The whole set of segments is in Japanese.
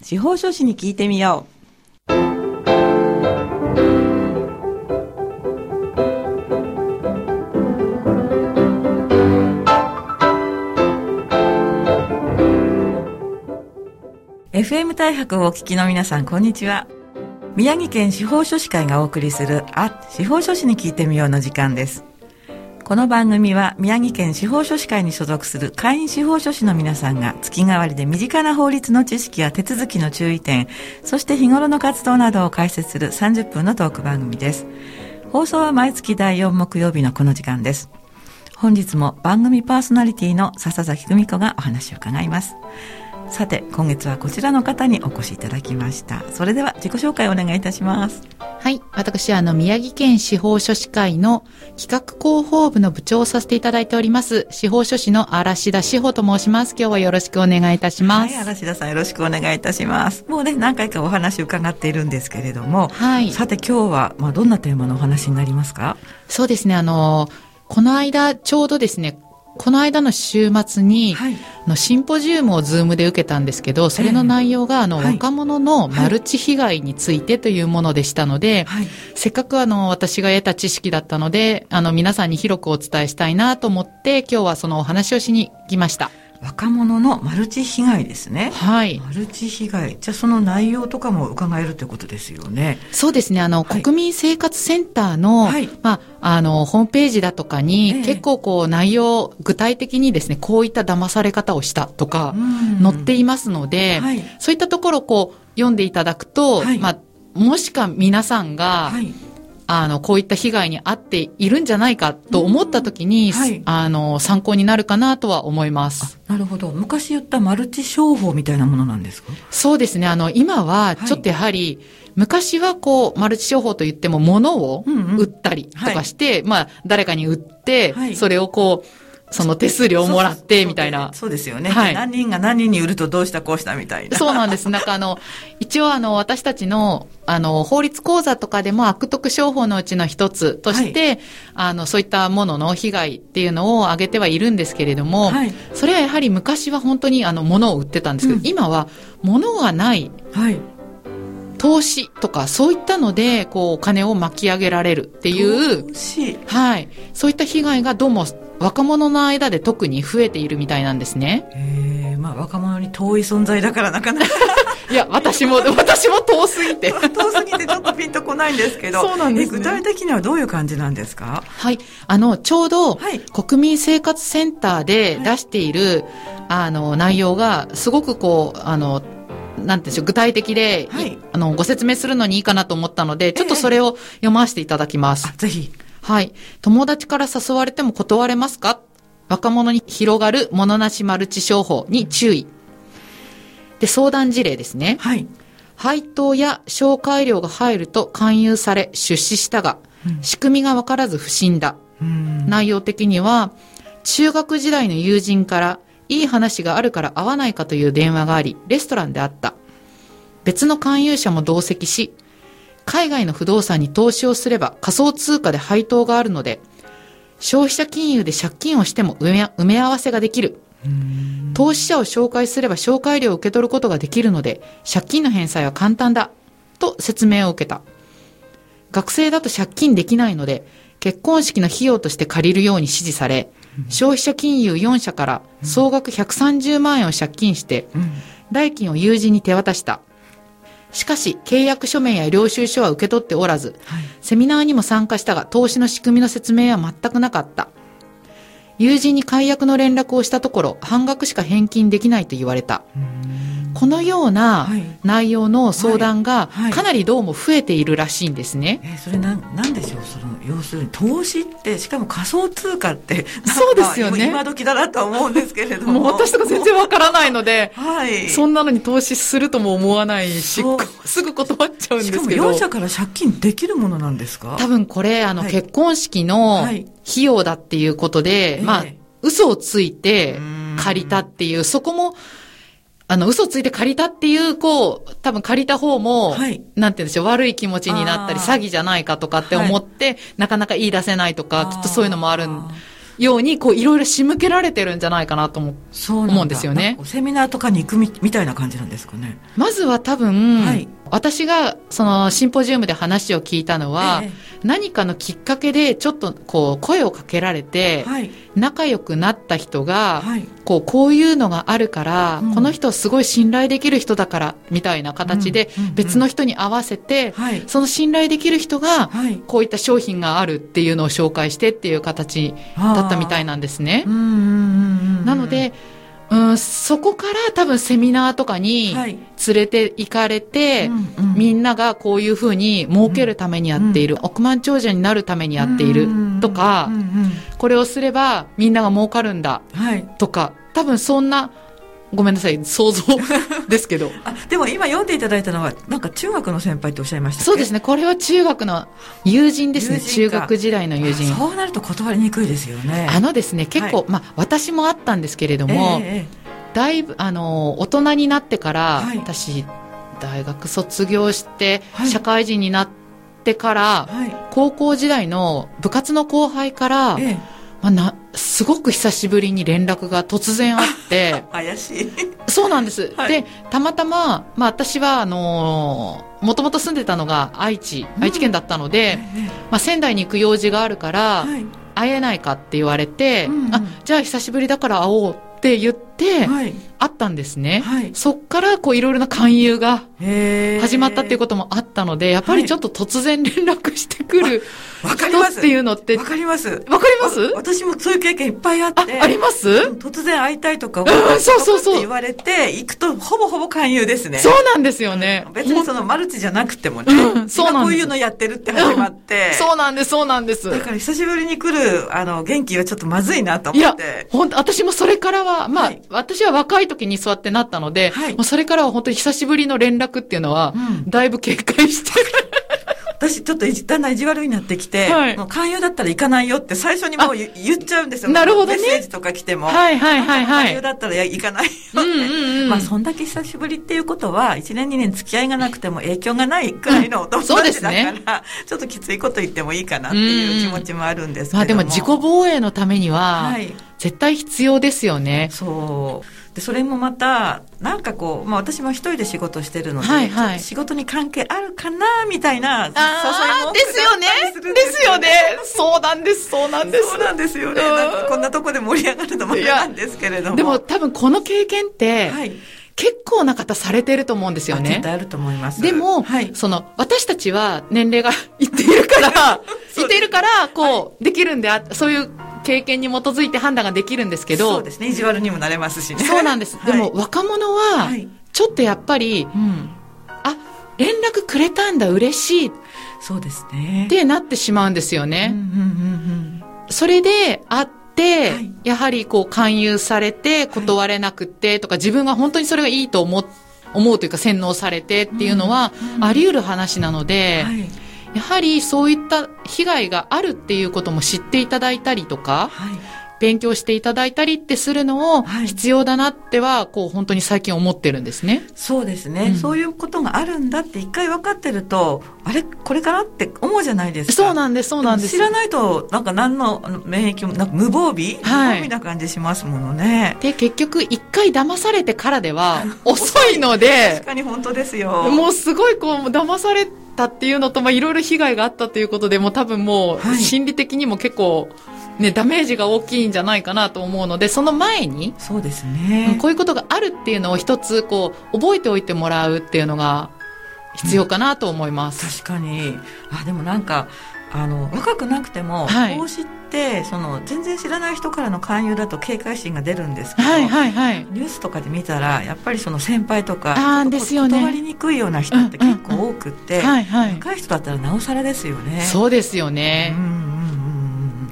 司法書士に聞いてみよう。FM 大白をお聞きの皆さん、こんにちは。宮城県司法書士会がお送りする、あ、司法書士に聞いてみようの時間です。この番組は宮城県司法書士会に所属する会員司法書士の皆さんが月替わりで身近な法律の知識や手続きの注意点、そして日頃の活動などを解説する30分のトーク番組です。放送は毎月第4木曜日のこの時間です。本日も番組パーソナリティの笹崎久美子がお話を伺います。さて、今月はこちらの方にお越しいただきました。それでは自己紹介をお願いいたします。はい。私は、あの、宮城県司法書士会の企画広報部の部長をさせていただいております、司法書士の嵐田志保と申します。今日はよろしくお願いいたします。はい、嵐田さんよろしくお願いいたします。もうね、何回かお話伺っているんですけれども、はい。さて今日は、まあ、どんなテーマのお話になりますか？そうですね。あの、この間、ちょうどですね、この間の週末に、はい。あのシンポジウムをズームで受けたんですけど、それの内容が、あの、はい若者のマルチ被害についてというものでしたので、はい。せっかくあの、私が得た知識だったので、あの、皆さんに広くお伝えしたいなと思って、今日はそのお話をしに来ました。若者のマルチ被害ですね。はい。マルチ被害。じゃあその内容とかも伺えるということですよね。そうですね。あの、はい国民生活センターの、はいまあ、あの、ホームページだとかに、ええ結構こう、内容、具体的にですね、こういった騙され方をしたとか、うん載っていますので、はいそういったところをこう、読んでいただくと、はいまあ、もしか皆さんが、はい。あの、こういった被害に遭っているんじゃないかと思ったときに、うんはいあの、参考になるかなとは思います。なるほど。昔言ったマルチ商法みたいなものなんですか？そうですね。あの、今は、ちょっとやはり、昔はこう、マルチ商法といっても、物をうんうん売ったりとかして、まあ、誰かに売って、はいそれをこう、その手数料をもらって、みたいな。そうですよね。はい何人が何人に売るとどうしたこうしたみたいな。そうなんです。なんかあの、一応あの、私たちの、あの、法律講座とかでも悪徳商法のうちの一つとして、あの、そういったものの被害っていうのを挙げてはいるんですけれども、はいそれはやはり昔は本当にあの、物を売ってたんですけど、うん今は物がないはい。投資とか、そういったので、こう、お金を巻き上げられるっていう、はい。そういった被害がどうも若者の間で特に増えているみたいなんですね。ええまあ若者に遠い存在だからなかなか いや、私も、私も遠すぎて。遠すぎてちょっとピンとこないんですけど。そうなんですねえ具体的にはどういう感じなんですか？はい。あの、ちょうど、はい国民生活センターで出している、あの、内容が、すごくこう、あの、なんていうんでしょう、具体的で、はいいあの、ご説明するのにいいかなと思ったので、ちょっとそれを読ませていただきます。あ、ぜひ。はい。友達から誘われても断れますか？若者に広がる物なしマルチ商法に注意。で、相談事例ですね。はい。配当や紹介料が入ると勧誘され出資したが、仕組みがわからず不審だ。うん。内容的には、中学時代の友人から、いい話があるから会わないかという電話があり、レストランで会った。別の勧誘者も同席し、海外の不動産に投資をすれば仮想通貨で配当があるので、消費者金融で借金をしても埋め埋め合わせができる。投資者を紹介すれば紹介料を受け取ることができるので、借金の返済は簡単だ。と説明を受けた。学生だと借金できないので、結婚式の費用として借りるように指示され、消費者金融4社から総額130万円を借金して、うん。代金を友人に手渡した。しかし、契約書面や領収書は受け取っておらず、はい。セミナーにも参加したが、投資の仕組みの説明は全くなかった。友人に解約の連絡をしたところ、半額しか返金できないと言われた。このようなはい内容の相談がはいはいかなりどうも増えているらしいんですね。えーそれなん、なんでしょう？その、要するに投資って、しかも仮想通貨って、そうですよね。今時だなとは思うんですけれども。私とか全然わからないので、はい。そんなのに投資するとも思わないしすぐ断っちゃうんしかもですけど。4。社から借金できるものなんですか？多分これ、あの、はい。結婚式のはい。費用だっていうことで、ええ。まあ、嘘をついてうん借りたっていう、そこも、あの、嘘ついて借りたっていう、こう、多分借りた方も、はい。なんて言うんでしょう、悪い気持ちになったり、詐欺じゃないかとかって思って、なかなか言い出せないとか、きっとそういうのもあるんように、こう、いろいろ仕向けられてるんじゃないかなと思う。思うんですよね。セミナーとかに行くみみたいな感じなんですかね。まずは多分、はい私がそのシンポジウムで話を聞いたのは、え何かのきっかけでちょっとこう声をかけられて、はい。仲良くなった人が、はい。こうこういうのがあるから、うんこの人すごい信頼できる人だからみたいな形で別の人に合わせて、はい。その信頼できる人がはい。こういった商品があるっていうのを紹介してっていう形だったみたいなんですね。なので、うん、そこから多分セミナーとかにはい。連れて行かれて、うんうん。みんながこういうふうに儲けるためにやっている、億万長者になるためにやっているとかうん、うんうん。これをすればみんなが儲かるんだはい。とか、多分そんな、ごめんなさい、想像 ですけど。あ、でも今読んでいただいたのは、なんか中学の先輩っておっしゃいましたそうですね、これは中学の友人ですね、中学時代の友人あ。そうなると断りにくいですよね。あのですね、結構、はまあ、私もあったんですけれども、えええだいぶ、あの、大人になってから、はい私、大学卒業して、はい社会人になってから。高校時代の部活の後輩から、ええまあ、な、すごく久しぶりに連絡が突然あって、怪しい。そうなんです。はいで、たまたま、まあ私は、あのー、もともと住んでたのが愛知、うん愛知県だったので、えまあ仙台に行く用事があるから、えはい。会えないかって言われて、うんうんあ、じゃあ久しぶりだから会おうって言って、はい。会ったんですね。はい。そっから、こう、いろいろな勧誘が始まったっていうこともあったので、やっぱりちょっと突然連絡してくるわかります。人っていうのって、わかります。わかります？わ私もそういう経験いっぱいあっあて。、あります？突然会いたいとか、んそうそうそうって言われて、行くとほぼほぼ勧誘ですね。そうなんですよね。別にそのマルチじゃなくてもね、うんそうなんです今こういうのやってるって始まって、そうなんです、そうなんです。だから久しぶりに来る、あの、元気はちょっとまずいなといや思って、。本当私もそれからは、まあ、はい私は若い時にそうやってなったので、はいもうそれからは本当に久しぶりの連絡っていうのは、うんだいぶ警戒してる。私ちょっといじだんだん意地悪になってきて、はいもう勧誘だったら行かないよって最初にもう言言っちゃうんですよ。なるほどねメッセージとか来ても。はいはいはいはい勧誘だったら行かないよって。うんうんうんまあそんだけ久しぶりっていうことは、1年2年付き合いがなくても影響がないくらいのお友達だから、ちょっときついこと言ってもいいかなっていう気持ちもあるんですけども。まあでも自己防衛のためには、はい。絶対必要ですよね。そう。で、それもまた、なんかこう、まあ私も一人で仕事してるので、はいはい仕事に関係あるかな、みたいな、誘いああ、もですよねですよねそうなんです、そうなんです。そうなんですよね。うんなんかこんなとこで盛り上がるのもなんですけれども。でも多分この経験って、はい。結構な方されてると思うんですよねあ絶。対あると思います。でも、はい。その、私たちは年齢が いっているから、いっているから、こう、できるんであ、そういう経験に基づいて判断ができるんですけどそう、ですね。意地悪にもなれますしね。そうなんです。でも、若者ははい、ちょっとやっぱり、うん。あ、連絡くれたんだ、嬉しいっそうですね。てなってしまうんですよね。うんそれで、会って、はいやはりこう、勧誘されて、断れなくって、とか、自分が本当にそれがいいと思っ思うというか洗脳されてっていうのはあり得る話なのうん。で、はい。やはりそういった被害があるっていうことも知っていただいたりとか、はい。勉強していただいたりってするのをはい必要だなっては、こう本当に最近思ってるんですね。そうですね、うんそういうことがあるんだって一回分かってると、あれ？これかなって思うじゃないですか。そうなんです、そうなんです。知らないと、なんか何の免疫も、なんか無防備、はい無防備な感じしますものね。で、結局一回騙されてからでは 遅いの確で、かに本当ですよ。もうすごいこう、騙されたっていうのと、まあいろいろ被害があったということで、もう多分もうはい心理的にも結構、ね、ダメージが大きいんじゃないかなと思うので、その前に、そうですうんね。こういうことがあるっていうのを一つ、こう、覚えておいてもらうっていうのが必要かなと思います。確かに。あ、でもなんか、あの、若くなくても、はい投資って、その、全然知らない人からの勧誘だと警戒心が出るんですけど、はいはいはい。ニュースとかで見たら、やっぱりその先輩とか、あですよね断りにくいような人って結構多くって、はいはい。若い人だったらなおさらですよね。そうですようね。んうん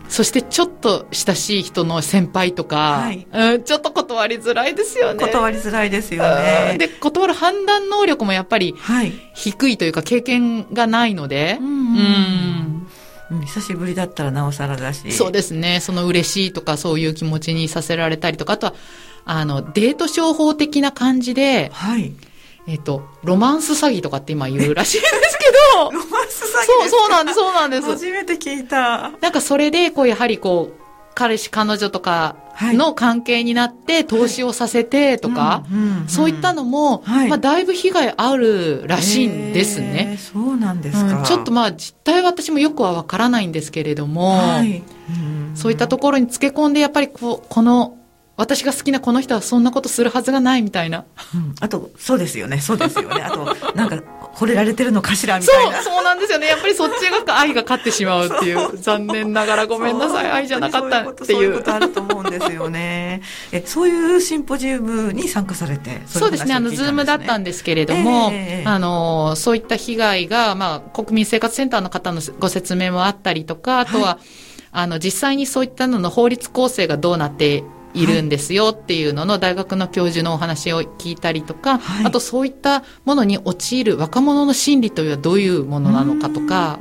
そしてちょっと親しい人の先輩とか、はいうん、ちょっと断りづらいですようん。ね。断りづらいですようんね。で、断る判断能力もやっぱりはい。低いというか経験がないので、うんうんうんうん久しぶりだったらなおさらだし。そうですね。その嬉しいとかそういう気持ちにさせられたりとか、あとは、あの、デート商法的な感じで、はい。えっと、ロマンス詐欺とかって今言うらしいんですけど、ロマンス詐欺そう、そうなんです、そうなんです。初めて聞いた。なんかそれで、こう、やはりこう、彼氏彼女とかの関係になって投資をさせてとか、そういったのも、はい、まあ、だいぶ被害あるらしいんですね。えー、そうなんですか、うん、ちょっとまあ実態は私もよくはわからないんですけれども、はい、そういったところにつけ込んでやっぱりここの私が好きなこの人はそんなことするはずがないみたいな。うん、あと、そうですよね、そうですよね。あと、なんか、惚れられてるのかしらみたいな。そう、そうなんですよね。やっぱりそっちが愛が勝ってしまうっていう。残念ながらごめんなさい、愛じゃなかったっていう。そういうことあると思うんですよね。え、そういうシンポジウムに参加されて、そうですね、あの、ズームだったんですけれども、えー、あの、そういった被害が、まあ、国民生活センターの方のご説明もあったりとか、あとは、はいあの、実際にそういったのの法律構成がどうなっているんですよっていうのの大学の教授のお話を聞いたりとか、はい、あとそういったものに陥る若者の心理というのはどういうものなのかとか、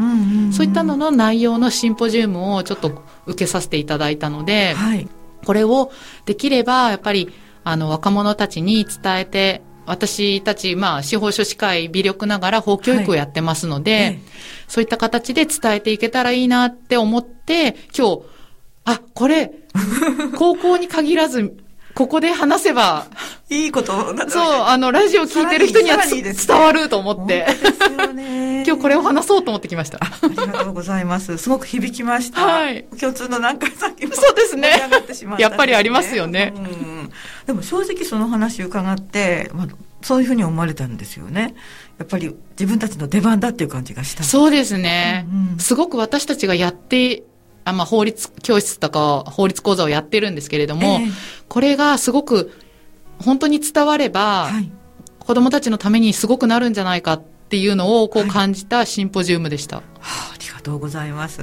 そういったのの内容のシンポジウムをちょっと受けさせていただいたので、はい、これをできればやっぱりあの若者たちに伝えて私たち、まあ、司法書士会微力ながら法教育をやってますので、はい、そういった形で伝えていけたらいいなって思って、今日、あ、これ、高校に限らず、ここで話せば、いいことそう、あの、ラジオ聞いてる人には伝わると思って。今日これを話そうと思ってきました。ありがとうございます。すごく響きました。はい。共通の何回さっきも。そうですね。やっぱりありますよね。うん。でも正直その話伺って、まあ、そういうふうに思われたんですよね。やっぱり自分たちの出番だっていう感じがした。そうですね。うんうん、すごく私たちがやってあまあ、法律教室とか法律講座をやってるんですけれども、えー、これがすごく本当に伝われば、はい、子供たちのためにすごくなるんじゃないかっていうのをこう感じたシンポジウムでした。はい、はあ、ありがとうございます。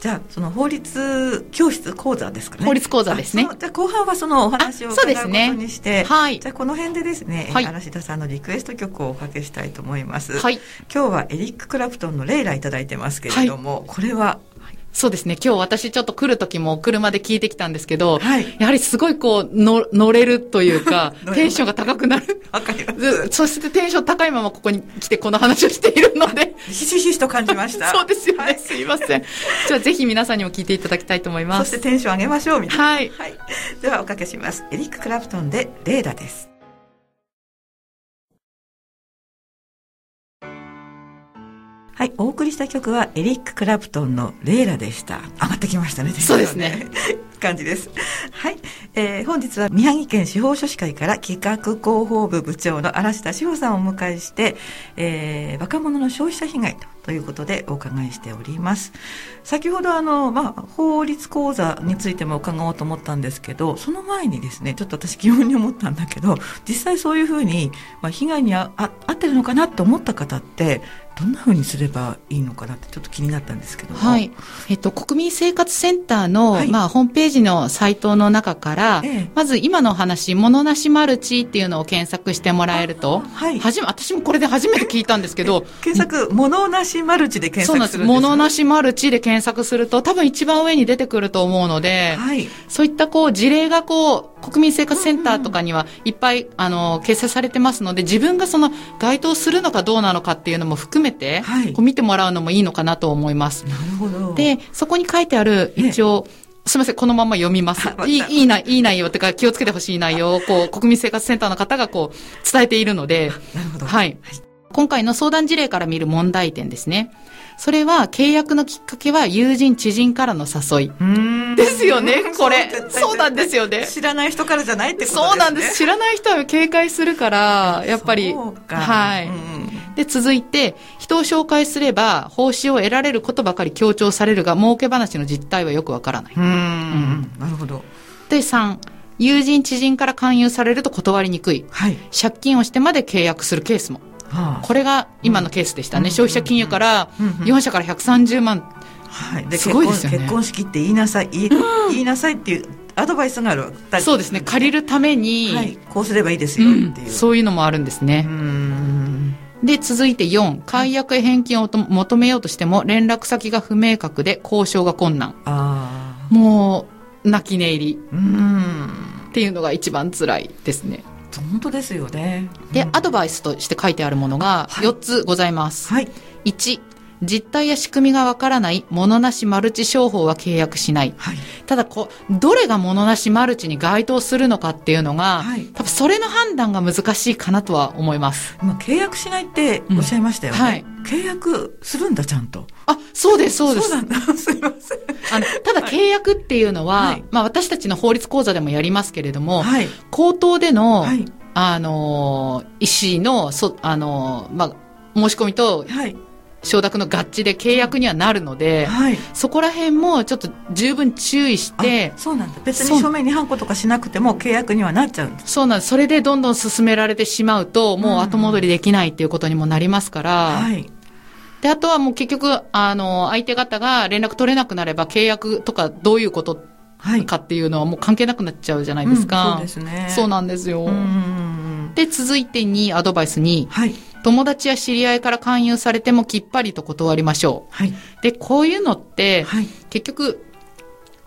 じゃあ、その法律教室講座ですかね。法律講座ですね。じゃあ、後半はそのお話を伺うことにして、ね、はい。じゃあ、この辺でですね、はい、嵐田さんのリクエスト曲をおかけしたいと思います。はい。今日はエリック・クラプトンのレイラいただいてますけれども、はい、これはそうですね。今日私ちょっと来る時も車で聞いてきたんですけど、はい、やはりすごいこう、の乗れるというか、テンションが高くなる。そしてテンション高いままここに来てこの話をしているので。ひしひしと感じました。そうですよね。はい、すいません。じゃあぜひ皆さんにも聞いていただきたいと思います。そしてテンション上げましょう、みたいな。はい。はい。ではおかけします。エリック・クラプトンでレーダです。お送りした曲はエリック・クラプトンのレイラでした。上がってきましたね。そうですね。感じです。はい、えー、本日は宮城県司法書士会から企画広報部部長の嵐田志保さんをお迎えして、えー、若者の消費者被害とということでお伺いしております。先ほどあの、まあ、法律講座についても伺おうと思ったんですけど、その前にですね、ちょっと私疑問に思ったんだけど、実際そういうふうに、まあ、被害にああ合ってるのかなって思った方って、どんなふうにすればいいのかなってちょっと気になったんですけどはい。えっと、国民生活センターの、はい、まあ、ホームページのサイトの中から、ええ、まず今の話、ものなしマルチっていうのを検索してもらえると、はい。はじめ、私もこれで初めて聞いたんですけど、検索、ものなしマルチで検索するんです、ものなしマルチで検索すると、多分一番上に出てくると思うので、はい。そういったこう、事例がこう、国民生活センターとかにはいっぱい、あの、掲載されてますので、自分がその該当するのかどうなのかっていうのも含めて、はい、こう見てもらうのもいいのかなと思います。なるほど。で、そこに書いてある、一応、ねすみません、このまま読みます。いい、いいな、いい内容ってか、気をつけてほしい内容を、こう、国民生活センターの方がこう、伝えているので、なるほど。はい。今回の相談事例から見る問題点ですね。それは契約のきっかけは友人、知人からの誘い。ですよね、これ。そうなんですよね。知らない人からじゃないってことですね。そうなんです。知らない人は警戒するから、やっぱり。はい。で、続いて、人を紹介すれば、報酬を得られることばかり強調されるが、儲け話の実態はよくわからない。うんうんなるほど。で、3、友人、知人から勧誘されると断りにくい。はい。借金をしてまで契約するケースも。はあ、これが今のケースでしたね。消費者金融から4社から130万。はい、ですごいですよね。結婚式って言いなさい、言い言いなさいっていうアドバイスがある。そうですね。借りるために、はい、こうすればいいですよっていう、うん、そういうのもあるんですね。で、続いて4、解約返金を求めようとしても連絡先が不明確で交渉が困難。あもう、泣き寝入り。うんっていうのが一番辛いですね。本当ですよね。で、アドバイスとして書いてあるものが4つございます。はい。1、実態や仕組みがわからない、物なしマルチ商法は契約しない。はい。ただこう、どれが物なしマルチに該当するのかっていうのが、はい多分それの判断が難しいかなとは思います。今、契約しないっておっしゃいましたよね。うんはい契約するんだ、ちゃんと。あ、そうです、そうです。そうなんだ。すいません。あの、ただ契約っていうのは、はいまあ私たちの法律講座でもやりますけれども、はい。口頭での、はい。あのー、意思の、そ、あのー、まあ、申し込みとはい。承諾の合致で契約にはなるので、はい。そこら辺もちょっと十分注意してあ、そうなんだ。別に書面にハンコとかしなくても契約にはなっちゃうんです。そうなんです。それでどんどん進められてしまうと、もう後戻りできないっていうことにもなりますから、はい。で、あとはもう結局、あの、相手方が連絡取れなくなれば契約とかどういうことはい。かっていうのはもう関係なくなっちゃうじゃないですか。うんそうですね。そうなんですよ。うんうんうん。で、続いてにアドバイスに、はい。友達や知り合いから勧誘されてもきっぱりと断りましょはい。う。で、こういうのって、はい。結局、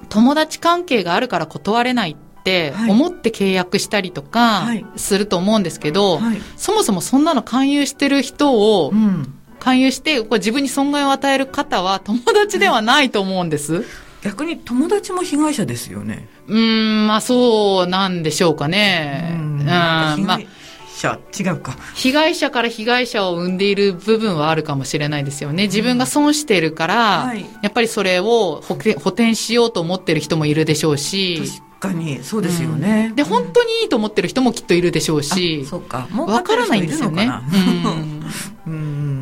友達関係があるから断れないってはい思って契約したりとかはいすると思うんですけど、はい。そもそもそんなの勧誘してる人をうん。勧誘して、こう自分に損害を与える方は友達ではないと思うんです。逆に友達も被害者ですよね。うーん、まあそうなんでしょうかね。うん、まあ者、違うか。被害者から被害者を生んでいる部分はあるかもしれないですよね。自分が損しているから、はいやっぱりそれを補填補填しようと思ってる人もいるでしょうし、確かに、そうですよね。で、本当にいいと思ってる人もきっといるでしょうしあ、そうか。もうわからないんですよね。うん。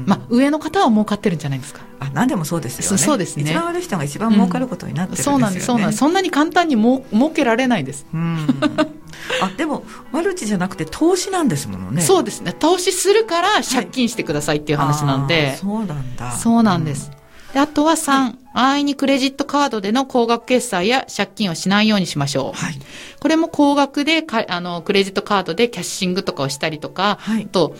うんうん。まあ、上の方は儲かってるんじゃないですか。あ、何でもそうですよね。そそうですね一番悪い人が一番儲かることになってるんですよね。そうなんです、そうなんです。そんなに簡単にもう儲けられないです。うん。あ、でも、マルチじゃなくて投資なんですものね。そうですね。投資するから借金してくださいっていう話なんで。あーそうなんだ。そうなんです。であとは3、安易にクレジットカードでの高額決済や借金をしないようにしましょう。はい。これも高額でか、あの、クレジットカードでキャッシングとかをしたりとか、はいあと、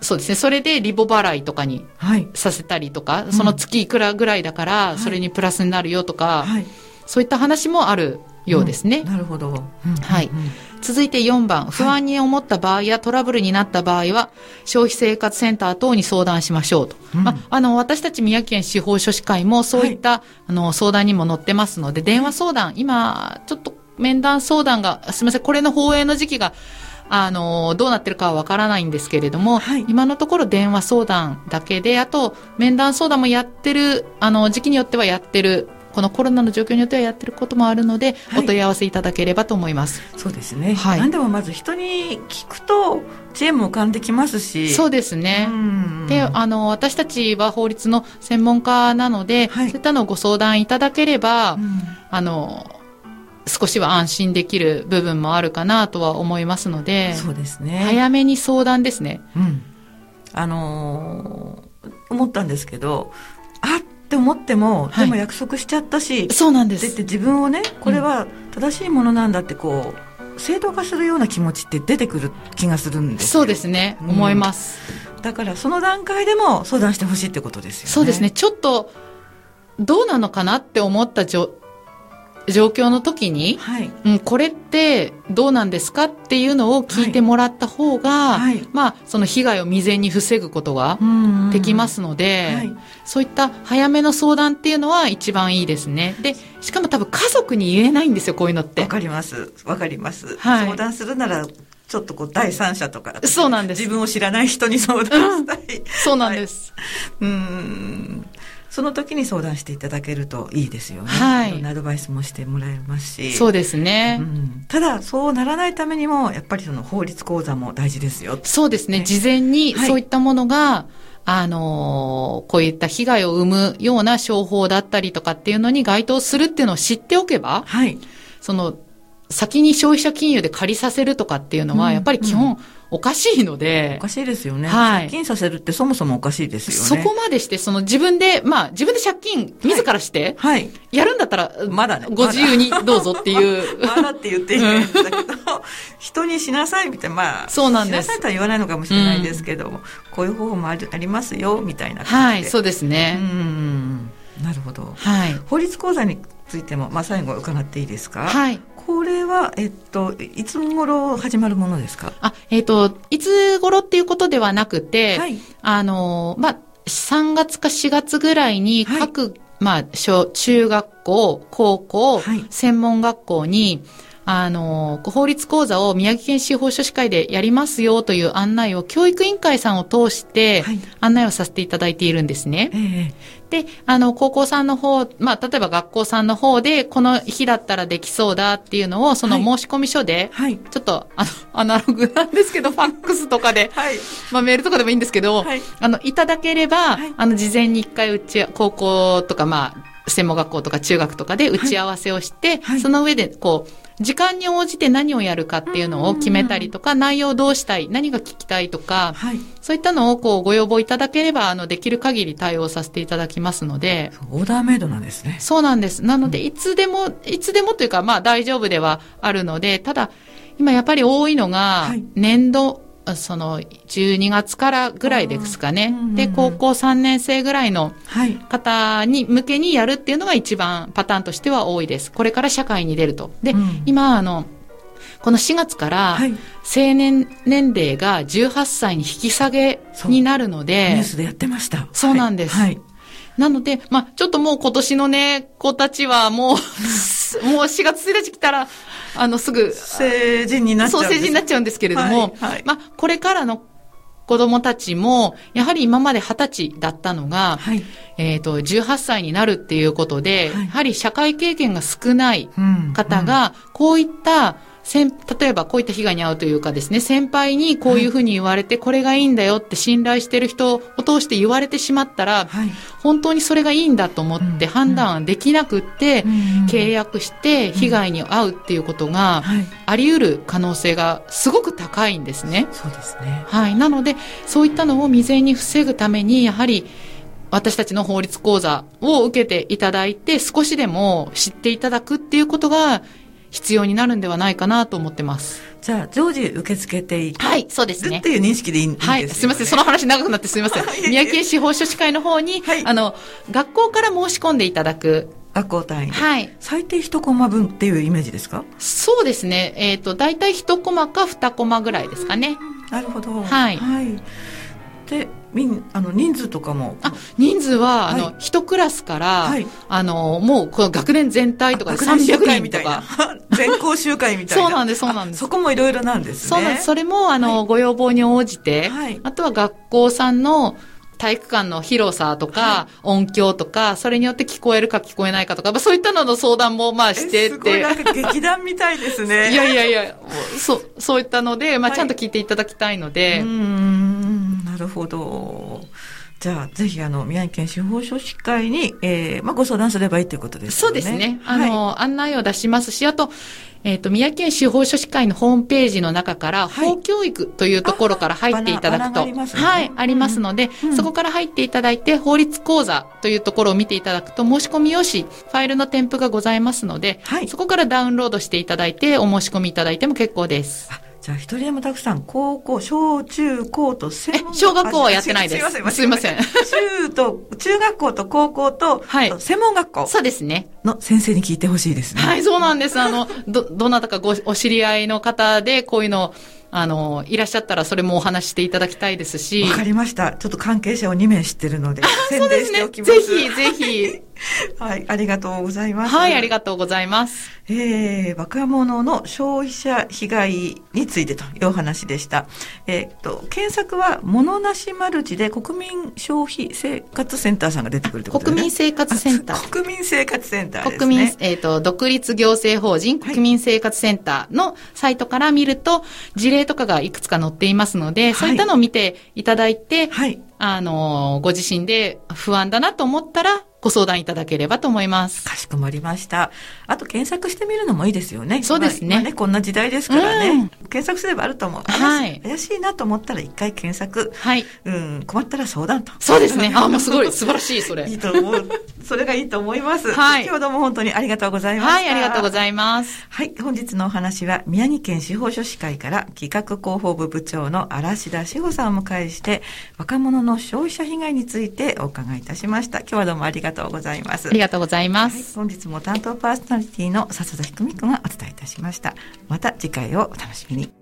そうですね。それでリボ払いとかにはい。させたりとか、その月いくらぐらいだから、いそれにプラスになるよとか、はい。そういった話もあるようですね。なるほど。はいうん続いて4番、不安に思った場合やトラブルになった場合は、消費生活センター等に相談しましょうと。うんまあ、あの、私たち宮城県司法書士会もそういった、あの、相談にも載ってますので、電話相談、今、ちょっと面談相談が、すみません、これの放映の時期が、あの、どうなってるかはわからないんですけれども、はい今のところ電話相談だけで、あと、面談相談もやってる、あの、時期によってはやってる、このコロナの状況によってはやってることもあるので、はいお問い合わせいただければと思います。そうですね。はい何でもまず人に聞くと、知恵も浮かんできますし。そうですね。うんで、あの、私たちは法律の専門家なので、はいそういったのをご相談いただければ、うんあの、少しは安心できる部分もあるかなとは思いますので、そうですね。早めに相談ですね。うん。あのー思ったんですけど、あって思っても、はいでも約束しちゃったし、そうなんです。でって自分をね、これは正しいものなんだってこう、正当化するような気持ちって出てくる気がするんですよそうですね、うん思います。だからその段階でも相談してほしいってことですよね。そうですね、。ちょっと、どうなのかなって思ったじょ状況の時に、はい。うん、これってどうなんですかっていうのを聞いてもらった方が、はいまあ、その被害を未然に防ぐことができますので、はいそういった早めの相談っていうのは一番いいですね。で、しかも多分家族に言えないんですよ、こういうのってわ。かります。わかります。はい相談するなら、ちょっとこう、第三者とか。そうなんです自分を知らない人に相談したい。そうなんです。うん。その時に相談していただけるといいですよね。はいろんなアドバイスもしてもらえますし。そうですね。うんただ、そうならないためにも、やっぱりその法律講座も大事ですよ。そうですね。ね事前にはいそういったものが、あのーこういった被害を生むような商法だったりとかっていうのに該当するっていうのを知っておけば、はい。その、先に消費者金融で借りさせるとかっていうのは、うんやっぱり基本おかしいのでお、かしいですよね。はい借金させるってそもそもおかしいですそよね。こまでして、その自分で、まあ自分で借金自らして、はい。やるんだったら、まだねご自由にどうぞっていう。まだって言っていいんだけど、人にしなさいみたいな、まあ、そうなんですしなさいとは言わないのかもしれないですけども、こういう方法もあるありますよ、みたいなはい、感じで。そうですうね。ん。なるほど。はい。法律講座についても、まあ、最後伺っていいですか？はい。これは、えっと、いつ頃始まるものですか？あ、えっ、と、いつ頃っていうことではなくて、はい。あの、まあ、3月か4月ぐらいに各、まあ、小、中学校、高校、はい専門学校に、あの、法律講座を宮城県司法書士会でやりますよという案内を教育委員会さんを通してはい案内をさせていただいているんですね。ええで、あの、高校さんの方、まあ、例えば学校さんの方で、この日だったらできそうだっていうのを、そのはい。申込書で、はい。ちょっと、あの、アナログなんですけど、ファックスとかで、はい。まあ、メールとかでもいいんですけど、はい。あの、いただければ、はい。あの、事前に一回うち、高校とか、まあ、専門学校とか中学とかで打ち合わせをして、はい。その上で、こう、時間に応じて何をやるかっていうのを決めたりとか、内容どうしたい、何が聞きたいとか、はい。そういったのをこうご要望いただければ、あの、できる限り対応させていただきますので、オーダーメイドなんですね。そうなんです。なので、いつでも、いつでもというか、まあ大丈夫ではあるので、ただ、今やっぱり多いのがはい、年度、その、12月からぐらいですかねうんうんうん。で、高校3年生ぐらいのはい。方に向けにやるっていうのが一番パターンとしては多いです。これから社会に出ると。で、うん今、あの、この4月から、はい。成年年齢が18歳に引き下げになるのニュでー、スでやってました。そうなんですはい。なので、まあ、ちょっともう今年のね、子たちはもう、もう4月1日来たら、あの、すぐ、成人になっちゃそううんです。成人になっちゃうんですけれども、はいはい。まあ、これからの子供たちも、やはり今まで20歳だったのが、はい。えっ、と、18歳になるっていうことで、はい。やはり社会経験が少ないうん方、が、こういった、先例えばこういった被害に遭うというかですね、先輩にこういうふうに言われて、これがいいんだよって信頼してる人を通して言われてしまったら、はい。本当にそれがいいんだと思ってうん判断できなくって、うん契約して被害に遭うっていうことがはい。あり得る可能性がすごく高いんですね。そうですね。はい。なので、そういったのを未然に防ぐために、やはり、私たちの法律講座を受けていただいて、少しでも知っていただくっていうことが必要になるんではないかなと思ってます。じゃあ、常時受け付けていはい、そうですねって。いう認識でいいんですよね。はい、すみません。その話長くなってすみません。宮城県司法書士会の方に、はいあの、学校から申し込んでいただく。学校単位で。はい。最低一コマ分っていうイメージですか？そうですね。えっ、と、大体1コマか2コマぐらいですかね。なるほど。はいで、みん、あの、人数とかも。あ、人数は、あはいの、1クラスから、はいあの、もう、この学年全体とかで学年集300会みたい人とかな。。全校集会みたいな。そうなんですそうなんですあそこもいろいろなんですね。そうなんです。それも、あの、ご要望に応じて、はいあとは学校さんの体育館の広さとか、音響とか、それによって聞こえるか聞こえないかとか、まあ、そういったのの相談も、まあ、えしてって。すごいなんか劇団みたいですね。いやいやいや、そう、そういったので、まあ、はいちゃんと聞いていただきたいので、うーん、なるほど。じゃあ、ぜひ、あの、宮城県司法書士会に、えー、まあ、ご相談すればいいということですよね。そうですね。あはいの、案内を出しますし、あと、えっ、と、宮城県司法書士会のホームページの中から、はい法教育というところから入っていただくと、ねはい、ありますので、うんそこから入っていただいて、法律講座というところを見ていただくと、申し込み用紙、ファイルの添付がございますので、はいそこからダウンロードしていただいて、お申し込みいただいても結構です。あじゃあ、一人でもたくさん、高校、小中高と専え小学校はやってないですあすいません。すいません中と、中学校と高校と、はい専門学校そうですね。の先生に聞いてほしいですね。はい、そうなんです。あの、ど、どなたかご、お知り合いの方で、こういうの、あの、いらっしゃったら、それもお話ししていただきたいですし。わかりました。ちょっと関係者を2名知ってるので、宣そうですね。伝しておきます。ぜひ、ぜひ。はい、ありがとうございます。はい、ありがとうございます。えー、若者の消費者被害についてというお話でした。えーっと、検索は、ものなしマルチで国民消費生活センターさんが出てくるってことですね。国民生活センターあ国民生活センターですね。国民、えっ、と、独立行政法人はい国民生活センターのサイトから見ると、事例とかがいくつか載っていますので、そういったのを見ていただいて、はい。あの、ご自身で不安だなと思ったら、ご相談いただければと思います。かしこまりました。あと検索してみるのもいいですよね。そうですねまあ今ね、こんな時代ですからね。検索すればあると思う。はい怪しいなと思ったら一回検索。はい。うん、困ったら相談と。そうですね。あ、もうすごい、素晴らしい、それ。いいと思う。それがいいと思います。はい今日どうも本当にありがとうございました。はい、ありがとうごいざいます。はい、本日のお話は宮城県司法書士会から企画広報部部長の嵐田志保さんをお迎えして若者の消費者被害についてお伺いいたしました。今日はどうもありがとうございます。ありがとうございまはい、す。本日も担当パーソナリティの笹田ひくみくんがお伝えいたしました。また次回をお楽しみに。